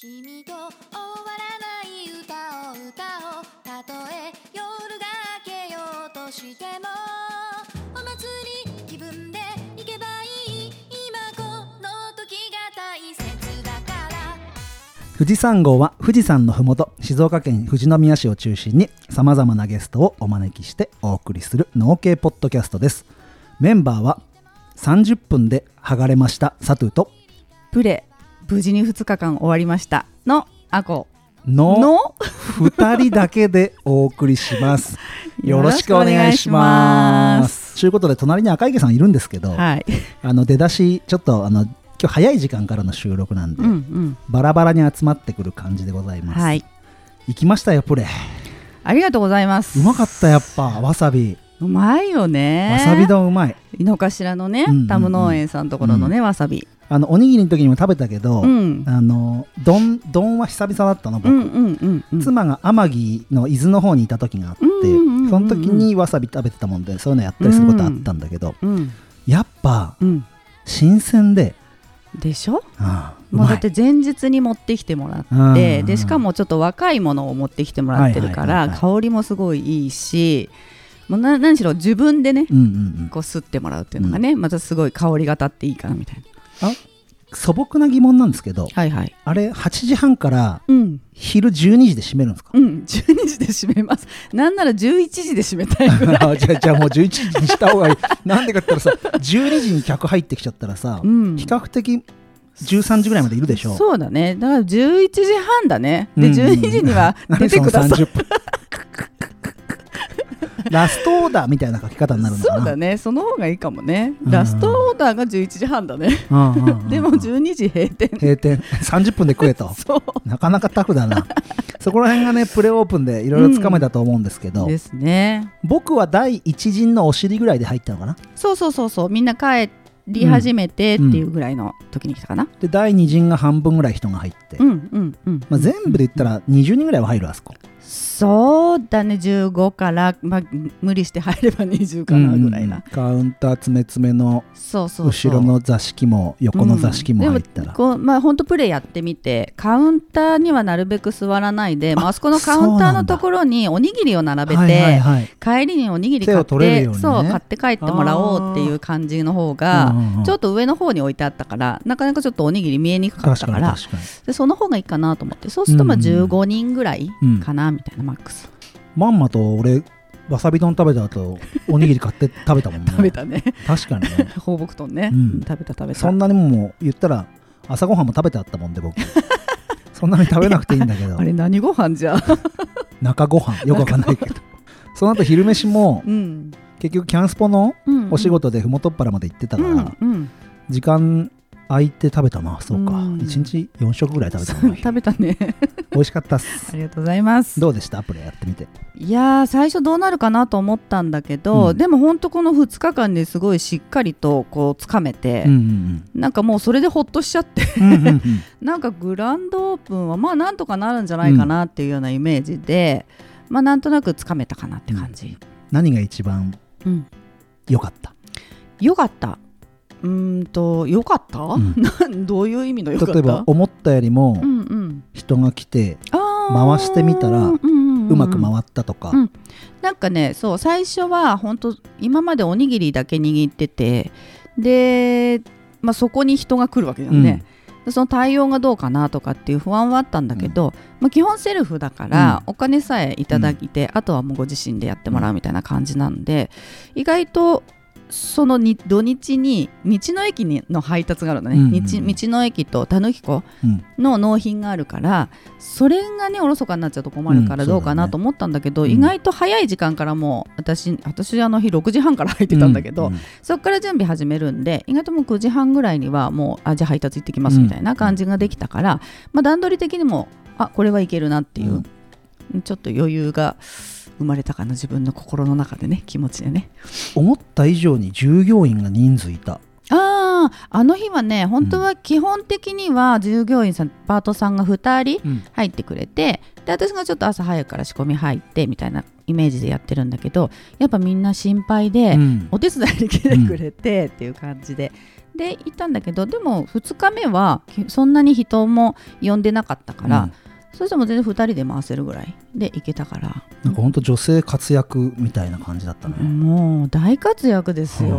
君と終わらない歌を歌おうたとえ夜が明けようとしてもお祭り気分で行けばいい今この時が大切だから。富士山号は富士山のふもと静岡県富士宮市を中心にさまざまなゲストをお招きしてお送りする農系ポッドキャストです。メンバーは30分で剥がれましたサトゥとプレ無事に2日間終わりました。のあこ。のの？2人だけでお送り します。よろしくお願いします。ということで隣に赤池さんいるんですけど、はい。あの出だしちょっとあの今日早い時間からの収録なんで、うんうん。バラバラに集まってくる感じでございます、はい。行きましたよプレ。ありがとうございます。うまかったやっぱわさびうまいよね。わさび丼うまい。井の頭のね、うんうんうん。タム農園さんのところのね、わさび。あのおにぎりの時にも食べたけど、うん。あの丼丼は久々だったの僕、うんうんうんうん。妻が天城の伊豆の方にいた時があって、うんうんうんうんその時にわさび食べてたもんでそういうのやったりすることあったんだけど、うんやっぱうん。新鮮で、でしょ？ああもうだって前日に持ってきてもらうん。ってでしかもちょっと若いものを持ってきてもらってるかはいはいはいはい。ら香りもすごいいいしもうな何しろ自分でねうんうんうん。こう吸ってもらうっていうのがね、またすごい香りが立っていいかなみたいな。素朴な疑問なんですけどはいはい。あれ8時半からうん。昼12時で閉めるんですか？うん。12時で閉めます。なんなら11時で閉めたいぐらい。あじゃあじゃあもう11時にした方がいい。なんでかって言ったらさ12時に客入ってきちゃったらさ、うん。比較的13時ぐらいまでいるでしょ。そうだね。だから11時半だね。でうん12時には 出てください。何その30分？ラストオーダーみたいな書き方になるのかな。そうだね。その方がいいかもね。うん。ラストオーダーが11時半だね。うんうんうん。でも12時閉店。閉店。30分で食えと。そう。なかなかタフだな。そこら辺がねプレオープンでいろいろつかめたと思うんですけど、ですね。僕は第一陣のお尻ぐらいで入ったのかな。そうそうそうそう。みんな帰り始めてっていうぐらいの時に来たかな。で第二陣が半分ぐらい人が入って、うんうんうんまあ、全部で言ったら20人ぐらいは入るあそこそうだね。15から、まあ、無理して入れば20かなぐらいな、うん。カウンター詰め詰めの後ろの座敷も横の座敷も入ったら、うんこうまあ本当プレイやってみてカウンターにはなるべく座らないでまあああそこのカウンターのところにおにぎりを並べて、はいはいはい。帰りにおにぎり買って、ね。そう買って帰ってもらおうっていう感じの方が、うんうんうんちょっと上の方に置いてあったからなかなかちょっとおにぎり見えにくかったからでその方がいいかなと思って。そうするとまあうん。うん15人ぐらいうん。かなみたいなマックス、まんまと俺わさび丼食べた後 おにぎり買って食べたもんね。食べたね。確かにね。放牧豚ね、うん。食べた食べた。そんなにもう言ったら朝ごはんも食べてあったもんで僕。そんなに食べなくていいんだけど。あれ何ご飯じゃ？中ご飯。よくわかんないけど。その後昼飯もうん、結局キャンスポのうん、お仕事でふもとっぱらまで行ってたから、うんうん。時間空いて食べたな。そうか、うん。1日4食ぐらい食べたの 食べたね。美味しかったっす。ありがとうございます。どうでした？アプリやってみて。いやー最初どうなるかなと思ったんだけど、うん。でも本当この2日間ですごいしっかりとこうつかめてうん、うんなんかもうそれでほっとしちゃってうんうんうん。う んなんかグランドオープンはまあなんとかなるんじゃないかなっていうようなイメージで、まあなんとなくつかめたかなって感じ、何が一番うん、良かった？よかったうーんとよかった、んなん。どういう意味のよかった？例えば思ったよりもうんうん、人が来て回してみたらうんうんんうまく回ったとか、うん。なんかねそう最初は本当今までおにぎりだけ握っててで、まあ、そこに人が来るわけじゃん。ね、でその対応がどうかなとかっていう不安はあったんだけど、まあ、基本セルフだから、お金さえいただいて、あとはもうご自身でやってもらうみたいな感じなんで意外とそのに土日に道の駅にの配達があるのね、うんうん日道の駅とたぬき湖うん。の納品があるからそれがねおろそかになっちゃうと困るからうんどうかなと思ったんだけど、そうだね意外と早い時間からもう私私あの日6時半から入ってたんだけど、うんうんそこから準備始めるんで意外ともう9時半ぐらいにはもうあじゃあ配達行ってきますみたいな感じができたから、まあ、段取り的にもあこれはいけるなっていう、ちょっと余裕が生まれたかな自分の心の中でね気持ちでね。思った以上に従業員が人数いた。あああの日はね本当は基本的には従業員さんパートさんが2人うん。入ってくれてで私がちょっと朝早くから仕込み入ってみたいなイメージでやってるんだけどやっぱみんな心配で、うん。お手伝いに来てくれてっていう感じで、で行ったんだけどでも2日目はきそんなに人も呼んでなかったから、うんそしたらもう全然2人で回せるぐらいで行けたから。なんか本当女性活躍みたいな感じだったね、もう大活躍ですよ、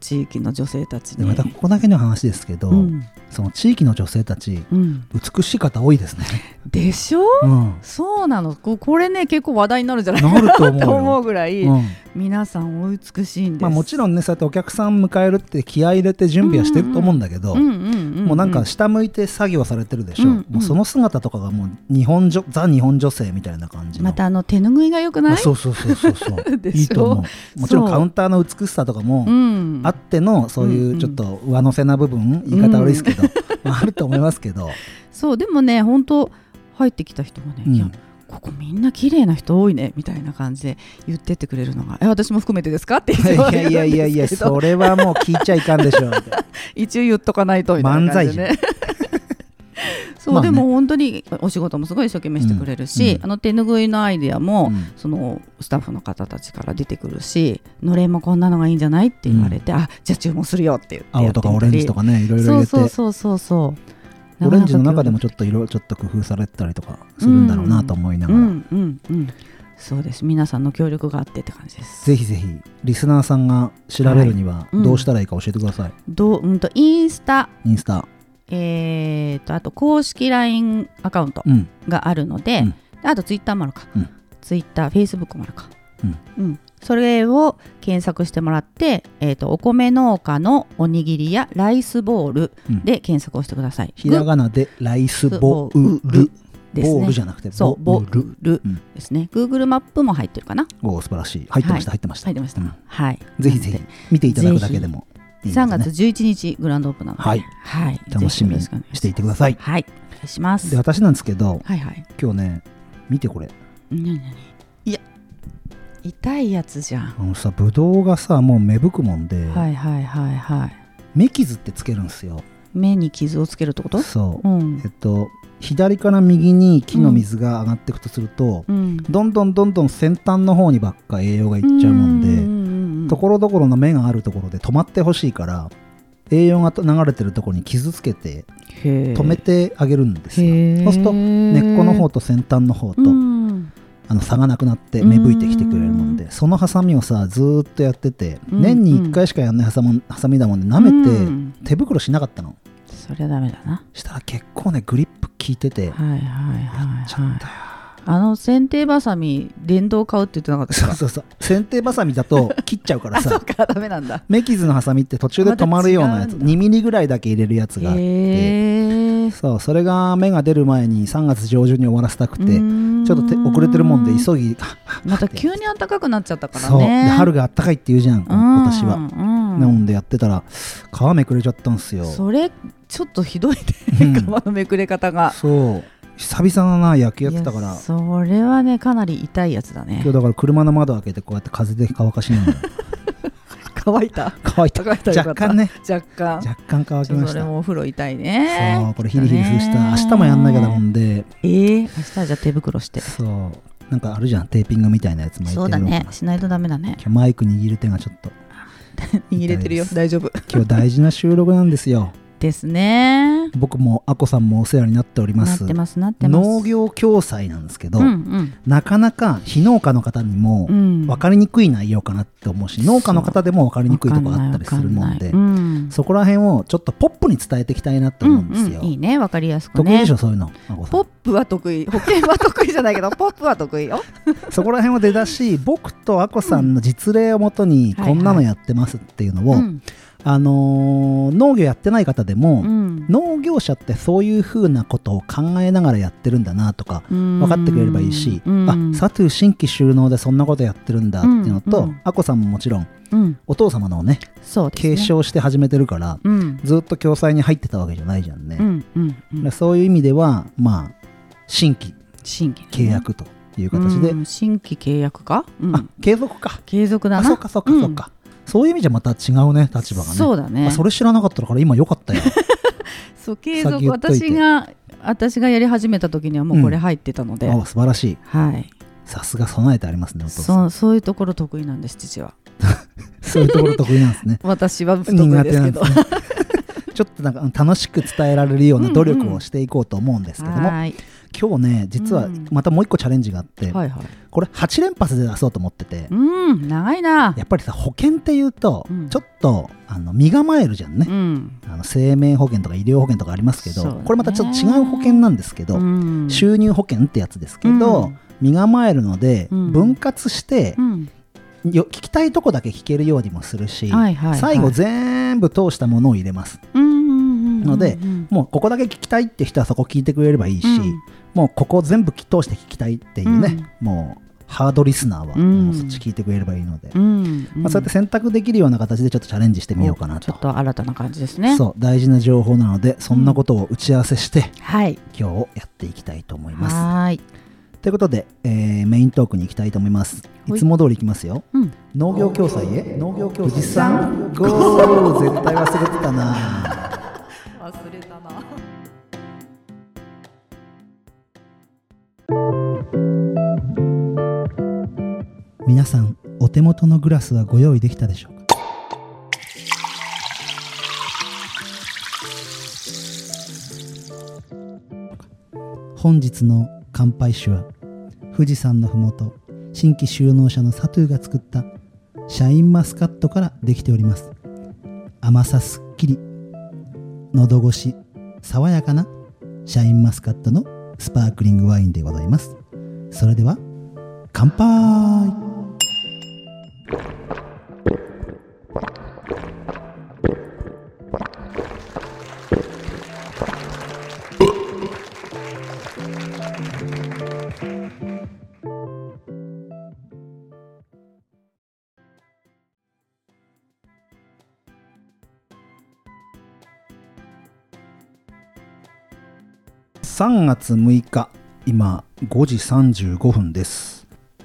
地域の女性たちに。でまたここだけの話ですけど、うん。その地域の女性たちうん、美しい方多いですね、でしょ？うん、そうなの。ここれね結構話題になるんじゃないかなると思うぐらい、うん。皆さんお美しいんです。まあ、もちろんねそうやってお客さん迎えるって気合い入れて準備はしてると思うんだけど、もうなんか下向いて作業されてるでしょ、うんうん。もうその姿とかがもう日本女ザ日本女性みたいな感じの。またあの手拭いが良くない？あそうそうそうそうそう。いいと思う。もちろんカウンターの美しさとかもうん、あってのそういうちょっと上乗せな部分、言い方悪いですけど、まああると思いますけど、そうでもね本当入ってきた人がね、うん。いやここみんな綺麗な人多いねみたいな感じで言ってってくれるのがえ私も含めてですか？ってい言われやいやいやいやるんですけどそれはもう聞いちゃいかんでしょう。一応言っとかないとみたいな感じでね。そう、まあね。でも本当にお仕事もすごい一生懸命してくれるし、うん。うんあの手拭いのアイデアも、うん。そのスタッフの方たちから出てくるしのれんもこんなのがいいんじゃない？って言われて、あじゃあ注文するよって言って青とかオレンジとかかねいろいろ入れて。そうそうそうそうそう。オレンジの中でもちちょっと色ちょっと工夫されてたりとかするんだろうなと思いながら、うんうんうん。そうです。皆さんの協力があってって感じです。ぜひぜひリスナーさんが調べるにはうん。どうしたらいいか教えてください、どううんとインスタ。インスタえー、とあと公式 LINE アカウントうん。があるので、うん。であとツイッターもあるか、うん。ツイッターフェイスブックもあるか、うん。うん。それを検索してもらって、えー、とお米農家のおにぎりやライスボールうん。で検索をしてください。ひらがなでライスボウル。ですボールねじゃなくてそうボボールですね、Google マップも入ってるかな。おー素晴らしい。入ってました、はい。入ってました。入ってました、うん。はい。ぜひぜひ見ていただくだけでも3月11日グランドオープンなので、はい。はい、楽しみにしていてください。はい。お願いします。で私なんですけどはいはい。今日ね見てこれ。何何いや痛いやつじゃん。あのさブドウがさもう芽吹くもんで、はいはいはいはい。芽傷ってつけるんですよ。目に傷をつけるってこと？そう。うん。えっと左から右に木の水が上がっていくとすると、うん。どんどんどんどん先端の方にばっか栄養がいっちゃうもんで、んところどころの芽があるところで止まってほしいから栄養が流れてるところに傷つけて止止めてあげるんですよ。そうすると根っこの方と先端の方と、うん。あの差がなくなって芽吹いてきてくれるもんでそのハサミをさずーっとやってて、うん。年に1回しかやんないハサミハサミだもんで舐めて、うん。手袋しなかったの。そりゃダメだな。したら結構ねグリップ効いてて、はいはいはいはいちゃったよあの剪定バサミ電動買うって言ってなかったですか？そうそうそう。剪定バサミだと 切っちゃうからあそか。ダメなんだ。目傷のハサミって途中で止まるようなやつ。また違うんだ。2ミリぐらいだけ入れるやつがあって。そうそれが芽が出る前に3月上旬に終わらせたくてちょちっとて遅れてるもんで急ぎ また急に暖かくなっちゃったからそう。でね春があったかいって言うじゃん今年は、はなのでやってたら皮めくれちゃったんですよ。それちょっとひどいうんね。皮のめくれ方が。そう久々だな野球やってたから。それはねかなり痛いやつだね。今日だから車の窓開けてこうやって風で乾かしながら乾いた？乾いた。若干ね。若干。若干乾きました。それもお風呂痛いね。そうこれヒリヒリした明日もやんなきゃだもんで。えー、明日はじゃあ手袋して。そう。なんかあるじゃん。テーピングみたいなやつ巻いてそうだね。しないとダメだね。今日マイク握る手がちょっと。握れてるよ。大丈夫。今日大事な収録なんですよですね。僕もあこさんもお世話になっております。農業共済なんですけど、うんうん。なかなか非農家の方にもうん。分かりにくい内容かなって思うし、農家の方でも分かりにくいとこあったりするもんでうん。そこら辺をちょっとポップに伝えていきたいなって思うんですよ、うんうん。いいねわかりやすく得意ねでしょそういうのポップは得意。保険は得意じゃないけどポップは得意よ。そこら辺は出だし僕とあこさんの実例をもとにうんこんなのやってますっていうのを、うんあのー農業やってない方でも、うん。農業者ってそういうふうなことを考えながらやってるんだなとか分かってくれればいいし、うん。あサトゥ新規収納でそんなことやってるんだっていうのと、うん。うんあこさんももちろんうん。お父様のをねね。継承して始めてるから、うん。ずっと共済に入ってたわけじゃないじゃんね、うそういう意味ではまあ新規新規。ね契約という形で、うん。新規契約か？うん。あ継続か。継続だな。あそうかそうかそうか、そういう意味じゃまた違うね立場がね。そうだね。あそれ知らなかったから今よかったよ そう継先続私が私がやり始めた時にはもうこれ入ってたので、あ素晴らしい。はい。さすが備えてありますねお父さん。そうそういうところ得意なんです父は。そういうところ得意なんですね。私は不得意ですけど。ちょっとなんかうん楽しく伝えられるような努力をしていこうと思うんですけども、はい今日ね実はうん。またもう一個チャレンジがあって、はいはい。これ8連発で出そうと思ってて、うん長いな。やっぱりさ保険っていうと、うん。ちょっとあの身構えるじゃんね、うん。あの生命保険とか医療保険とかありますけど、ね。これまたちょっと違う保険なんですけど、うん。収入保険ってやつですけど、うん。身構えるので、うん。分割してう、ん。よ聞きたいとこだけ聞けるようにもするし、はいはいはい。最後全部通したものを入れます。うんうんうんのでうんもうここだけ聞きたいって人はそこ聞いてくれればいいし、うんもうここ全部通して聞きたいっていうね、もうハードリスナーはうん。もうそっち聞いてくれればいいので、うん。まあ、そうやって選択できるような形でちょっとチャレンジしてみようかなと。ちょっと新たな感じですね。そう大事な情報なのでそんなことを打ち合わせして、はい。今日やっていきたいと思います。はーい。ということで、えーメイントークに行きたいと思います。い。つも通り行きますよ。うん。農業共済へ。農業共済。富士山ゴー絶対忘れてたな。忘れたな皆さんお手元のグラスはご用意できたでしょうか？本日の乾杯酒は富士山のふもと新規就農者のサトゥーが作ったシャインマスカットからできております。甘さすっきり喉越し爽やかなシャインマスカットのスパークリングワインでございます。それでは乾杯!3月6日今5時35分です。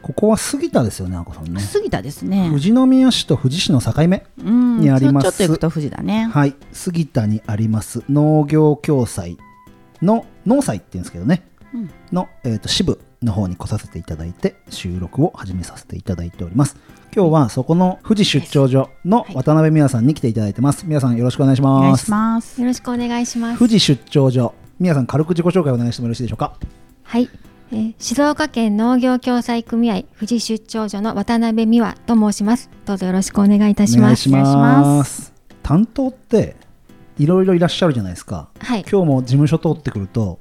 ここは杉田ですよねあこさんね。杉田ですね。富士宮市と富士市の境目うんにあります。ちょちょっと行くと富士だね。はい。杉田にあります。農業共済の農祭っていうんですけどね。うん。の、えー、と支部の方に来させていただいて収録を始めさせていただいております。今日はそこの富士出張所のはい。渡辺美和さんに来ていただいてます。皆さんよろしくお願いしお願いますします。よろしくお願いします。富士出張所。美和さん軽く自己紹介お願いしてもよろしいでしょうか？はい、えー静岡県農業共済組合富士出張所の渡辺美和と申します。どうぞよろしくお願いいたします。お願いしまます。担当っていろいろいらっしゃるじゃないですか。はい。今日も事務所通ってくると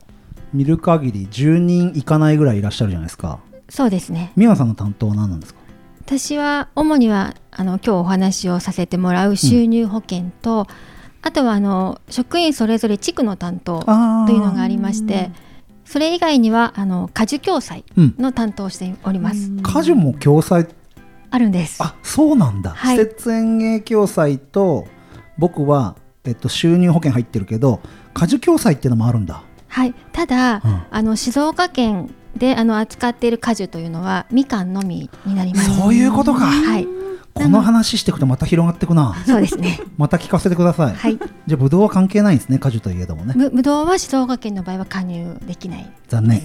見る限り10人いかないぐらいいらっしゃるじゃないですか。そうですね。美和さんの担当は何なんですか？私は主にはあの今日お話をさせてもらう収入保険と、あとはあの職員それぞれ地区の担当あというのがありましてそれ以外にはあの果樹共済うん。の担当をしております、果樹も共済？あるんです。あそうなんだ、はい。施設園芸共済と僕は、えっと、収入保険入ってるけど果樹共済っていうのもあるんだ。はい。ただ、うん。あの静岡県であの扱っている果樹というのはみかんのみになります。そういうことか。はいこの話していくとまた広がっていくな。そうですね。また聞かせてください、はい。じゃあブドウは関係ないんですね果樹といえどもね。ぶぶどうは静岡県の場合は加入できない。残念。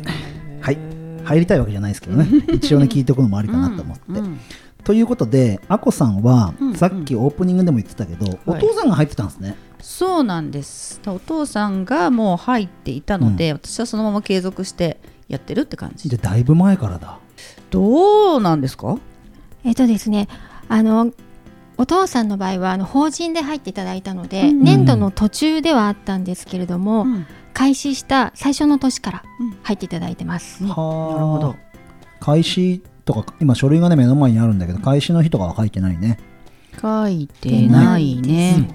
はい。入りたいわけじゃないですけどね。一応ね聞いておくのもありかなと思って、うん。うん。ということであこさんは、うん。さっきオープニングでも言ってたけど、お父さんが入ってたんですね、そうなんです。お父さんがもう入っていたので、私はそのまま継続してやってるって感じ。じゃあだいぶ前からだ。どうなんですか？えっ、とですねあのお父さんの場合はあの法人で入っていただいたので、うん。年度の途中ではあったんですけれども、うん。開始した最初の年からうん。入っていただいてます、うん。はあ。なるほど。開始とか今書類がね目の前にあるんだけど開始の日とかは書いてないね、書いてないね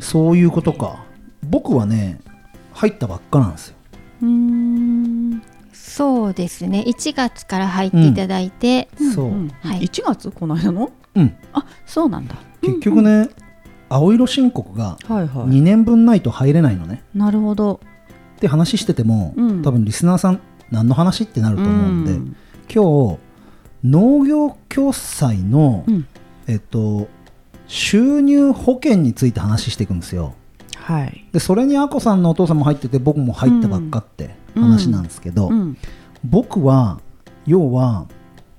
そういうことか。僕はね入ったばっかなんですよ。うーんそうですね。1月から入っていただいて、そう、ん。はい。1月この間の？うん。あそうなんだ。結局ね、青色申告がはいはい。2年分ないと入れないのね。なるほど。って話してても、うん。多分リスナーさん何の話ってなると思うんで、うん。今日農業共済の、うん。えっと収入保険について話していくんですよ。はい。でそれにあこさんのお父さんも入ってて僕も入ったばっかって話なんですけど、うん。僕は要は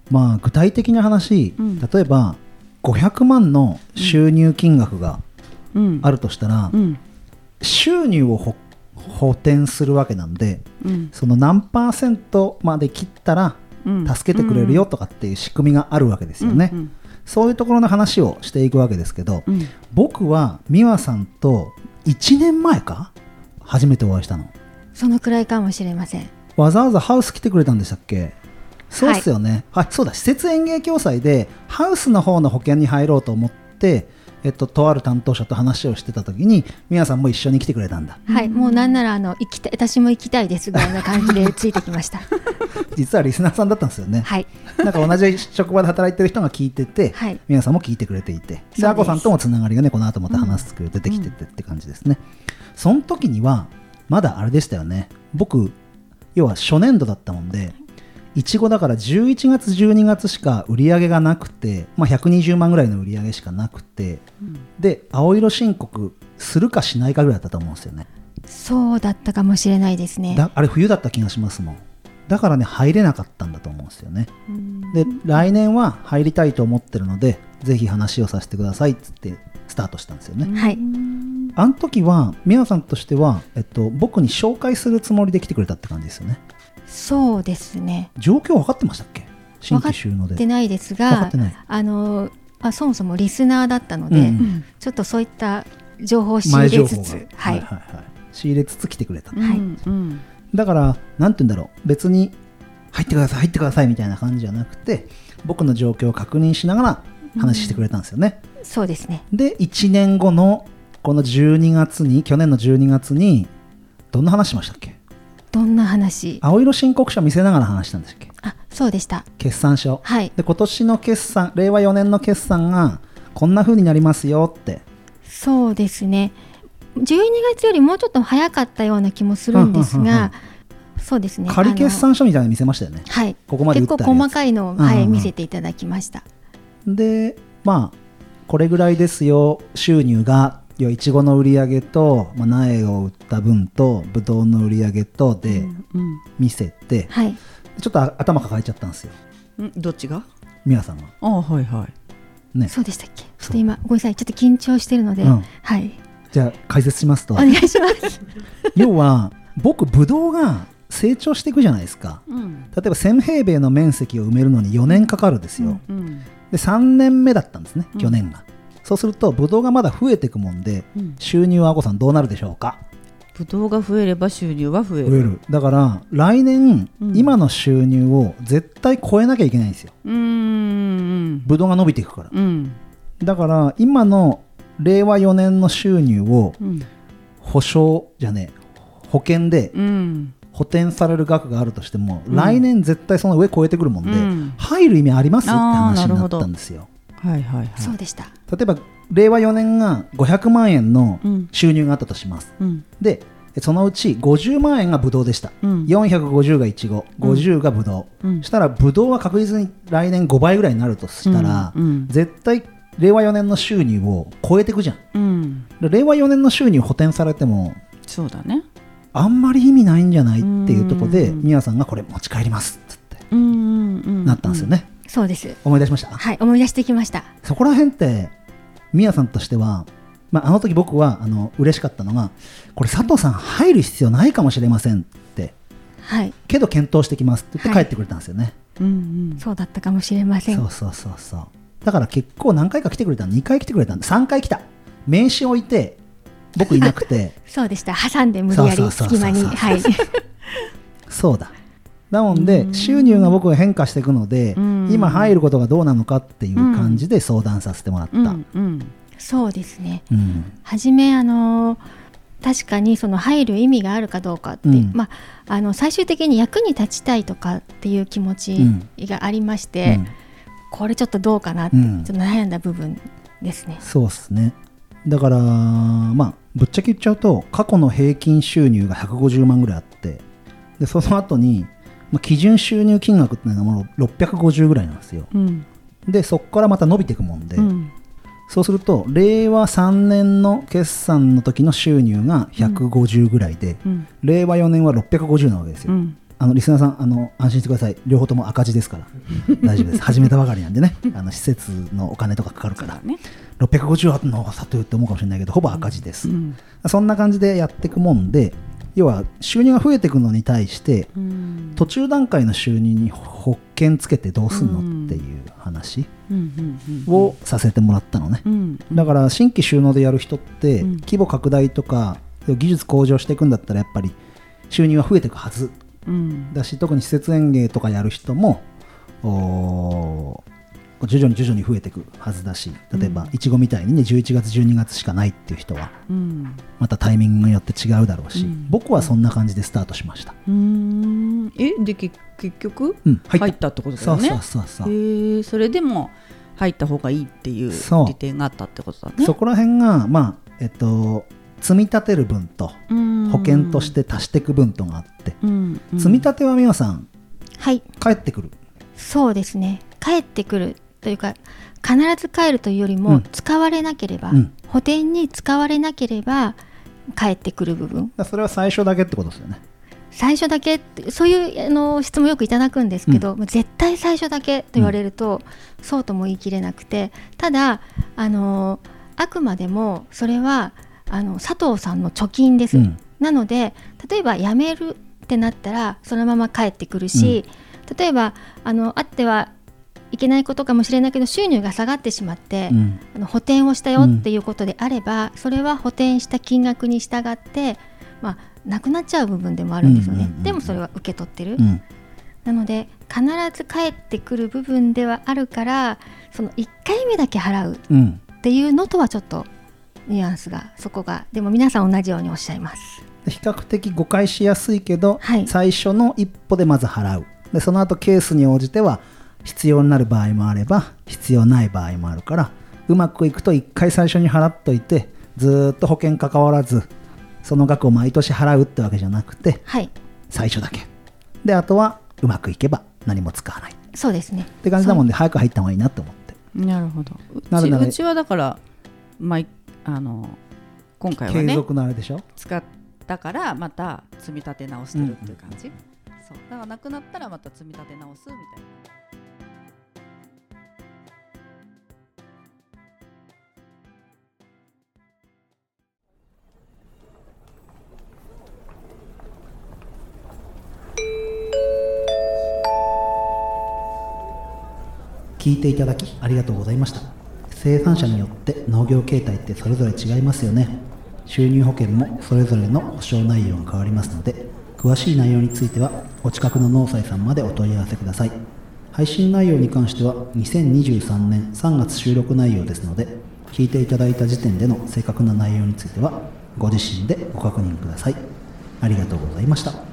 まあ具体的な話、うん。例えば500万の収入金額がうん。あるとしたら、うん。収入をほ補填するわけなんでうん。その何パーセントまで切ったらうん。助けてくれるよとかっていう仕組みがあるわけですよね、うん。そういうところの話をしていくわけですけど、うん。僕は美和さんと1年前か初めてお会いしたのそのくらいかもしれません。わざわざハウス来てくれたんでしたっけ？そうっすよね、はい、そうだ施設園芸共済でハウスの方の保険に入ろうと思って、えっと、とある担当者と話をしてた時に美和さんも一緒に来てくれたんだ。はいもうなんならあの行きたい私も行きたいですぐらいな感じでついてきました。実はリスナーさんだったんですよね、はい。なんか同じ職場で働いてる人が聞いてて、はい。美和さんも聞いてくれていてす。であこさんともつながりがねこの後また話すけど出てきててって感じですね、その時にはまだあれでしたよね。僕要は初年度だったもんでいちごだから11月12月しか売り上げがなくて、まあ、120万ぐらいの売り上げしかなくてで青色申告するかしないかぐらいだったと思うんですよね。そうだったかもしれないですね。だあれ冬だった気がしますもん。だからね入れなかったんだと思うんですよね。うん。で来年は入りたいと思ってるのでぜひ話をさせてください。っつってスタートしたんですよね、はい。あの時は美和さんとしては、えっと、僕に紹介するつもりで来てくれたって感じですよね。そうですね。状況分かってましたっけ？新規収納ででないですが分かってない。あのあそもそもリスナーだったので、うん。うんちょっとそういった情報を仕入れつつはい、はいはいはい。仕入れつつ来てくれた、はい。うん。だからなんて言うんだろう。別に入ってください入ってくださいみたいな感じじゃなくて僕の状況を確認しながら話してくれたんですよね、そうですね。で1年後のこの12月に去年の12月にどんな話しましたっけ？どんな話？青色申告書見せながら話したんでしたっけ？あそうでした。決算書。はい。で今年の決算令和4年の決算がこんな風になりますよって。そうですね。12月よりもうちょっと早かったような気もするんですうんうんうんうん。がそうですね。仮決あ算書みたいなの見せましたよね。のはい。ここまで打結構細かいのを、うんうんうん。はい、見せていただきましたでまあこれぐらいですよ収入が。いちごの売り上げと、まあ、苗を売った分とぶどうの売り上げとでうん見せて、はい。ちょっとあ頭抱えちゃったんですよ。うん？どっちが？美和さんがあはいはい。ね。そうでしたっけ？ちょっと今ごめんなさいちょっと緊張してるので、うん。はい。じゃあ解説しますと。お願いします。要は僕ブドウが成長していくじゃないですか。うん。例えば1000平米の面積を埋めるのに4年かかるんですよ、うんで3年目だったんですねうん。去年が、そうするとブドウがまだ増えていくもんでうん。収入はあこさんどうなるでしょうか？ぶどうが増えれば収入は増える。増える。だから来年、うん。今の収入を絶対超えなきゃいけないんですよ。うん。うんブドウが伸びていくから。うん。だから今の令和4年の収入をうん。保証じゃねえ保険でうん補填される額があるとしても、うん。来年絶対その上超えてくるもんで、うん。入る意味ありますって話になっなるほどたんですよ。はいはいはい。そうでした。例えば令和4年が500万円のうん収入があったとします、うん。でそのうち50万円がブドウでした、うん。450がイチゴ50がブドウ、うん。したらブドウは確実に来年5倍ぐらいになるとしたら、うん。うん。絶対令和4年の収入を超えていくじゃん。うん。で令和4年の収入補填されてもそうだねあんまり意味ないんじゃないっていうところでうん。みやさんがこれ持ち帰りますってなったんですよね、そうです。思い出しました？はい思い出してきました。そこら辺ってみやさんとしては、まあ、あの時僕はあの嬉しかったのがこれ佐藤さん入る必要ないかもしれませんってはい。けど検討してきますって言ってはい。帰ってくれたんですよね、うんうん。そうだったかもしれません。そうそうそうそう。だから結構何回か来てくれた。の2回来てくれたんで3回来た。名刺置いて僕いなくて。そうでした。挟んで無理やり隙間に。はい。そうだ。なので収入が僕が変化していくのでうん。今入ることがどうなのかっていう感じで相談させてもらった、ううんんうん。そうですね。初めあの確かにその入る意味があるかどうかって、うん。まあ、あの最終的に役に立ちたいとかっていう気持ちがありまして、うん。これちょっとどうかなって、うん。ちょっと悩んだ部分ですね。そうっすね。だからまあぶっちゃけ言っちゃうと過去の平均収入が150万ぐらいあってでその後に、まあ、基準収入金額っていうのがもう650ぐらいなんですよ。うん。でそこからまた伸びていくもんで、うん。そうすると令和3年の決算の時の収入が150ぐらいで、うん。令和4年は650なわけですよ、うんあのリスナーさんあの安心してください。両方とも赤字ですから。大丈夫です。始めたばかりなんでね。あの施設のお金とかかかるから。ね。650あるのさと言って思うかもしれないけどほぼ赤字です、うん。そんな感じでやっていくもんで要は収入が増えていくのに対してうん。途中段階の収入に保険つけてどうすんのうん。っていう話をさせてもらったのね。うん。だから新規収納でやる人ってうん。規模拡大とか技術向上していくんだったらやっぱり収入は増えていくはずうん。だし特に施設園芸とかやる人も徐々に徐々に増えていくはずだし例えばうん。いちごみたいにね11月12月しかないっていう人はうん。またタイミングによって違うだろうし、うん。僕はそんな感じでスタートしました、うーん。えでけ結局？うん、入った。入ってことだそうよね。そうそうそう、へえそれでも入った方がいいっていうそう。利点があったってことだね。そこら辺がまあえっと積み立てる分と保険として足していく分とがあって、うんうん。積み立ては美和さんはい。帰ってくる？そうですね。帰ってくるというか必ず帰るというよりも、うん。使われなければ、うん。補填に使われなければ帰ってくる部分。それは最初だけってことですよね。最初だけそういうあの質問よくいただくんですけど、もう絶対最初だけと言われると、そうとも言い切れなくてただあのあくまでもそれはあの佐藤さんの貯金です、うん。なので例えば辞めるってなったらそのまま帰ってくるし、例えばあのあってはいけないことかもしれないけど収入が下がってしまって、うん。あの補填をしたよっていうことであれば、それは補填した金額に従って、まあ、なくなっちゃう部分でもあるんですよね、うんうんうんうん。でもそれは受け取ってる、うん。なので必ず帰ってくる部分ではあるからその1回目だけ払ううん。っていうのとはちょっとニュアンスがそこがでも皆さん同じようにおっしゃいます。で比較的誤解しやすいけど、はい。最初の一歩でまず払う。でその後ケースに応じては必要になる場合もあれば必要ない場合もあるからうまくいくと1回最初に払っといてずーっと保険関わらずその額を毎年払うってわけじゃなくてはい。最初だけ。であとはうまくいけば何も使わない。っそうですね。て感じだもんで早く入った方がいいなって思って。なるほど。うなるなるちうちはだから毎あの今回はね継続のあれでしょ？使ったからまた積み立て直してるっていう感じ、そう。だからなくなったらまた積み立て直すみたいな。聞いていただきありがとうございました生産者によって農業形態ってそれぞれ違いますよね。収入保険もそれぞれの保証内容が変わりますので詳しい内容についてはお近くの農祭さんまでお問い合わせください。配信内容に関しては2023年3月収録内容ですので聞いていただいた時点での正確な内容についてはご自身でご確認ください。ありがとうございました。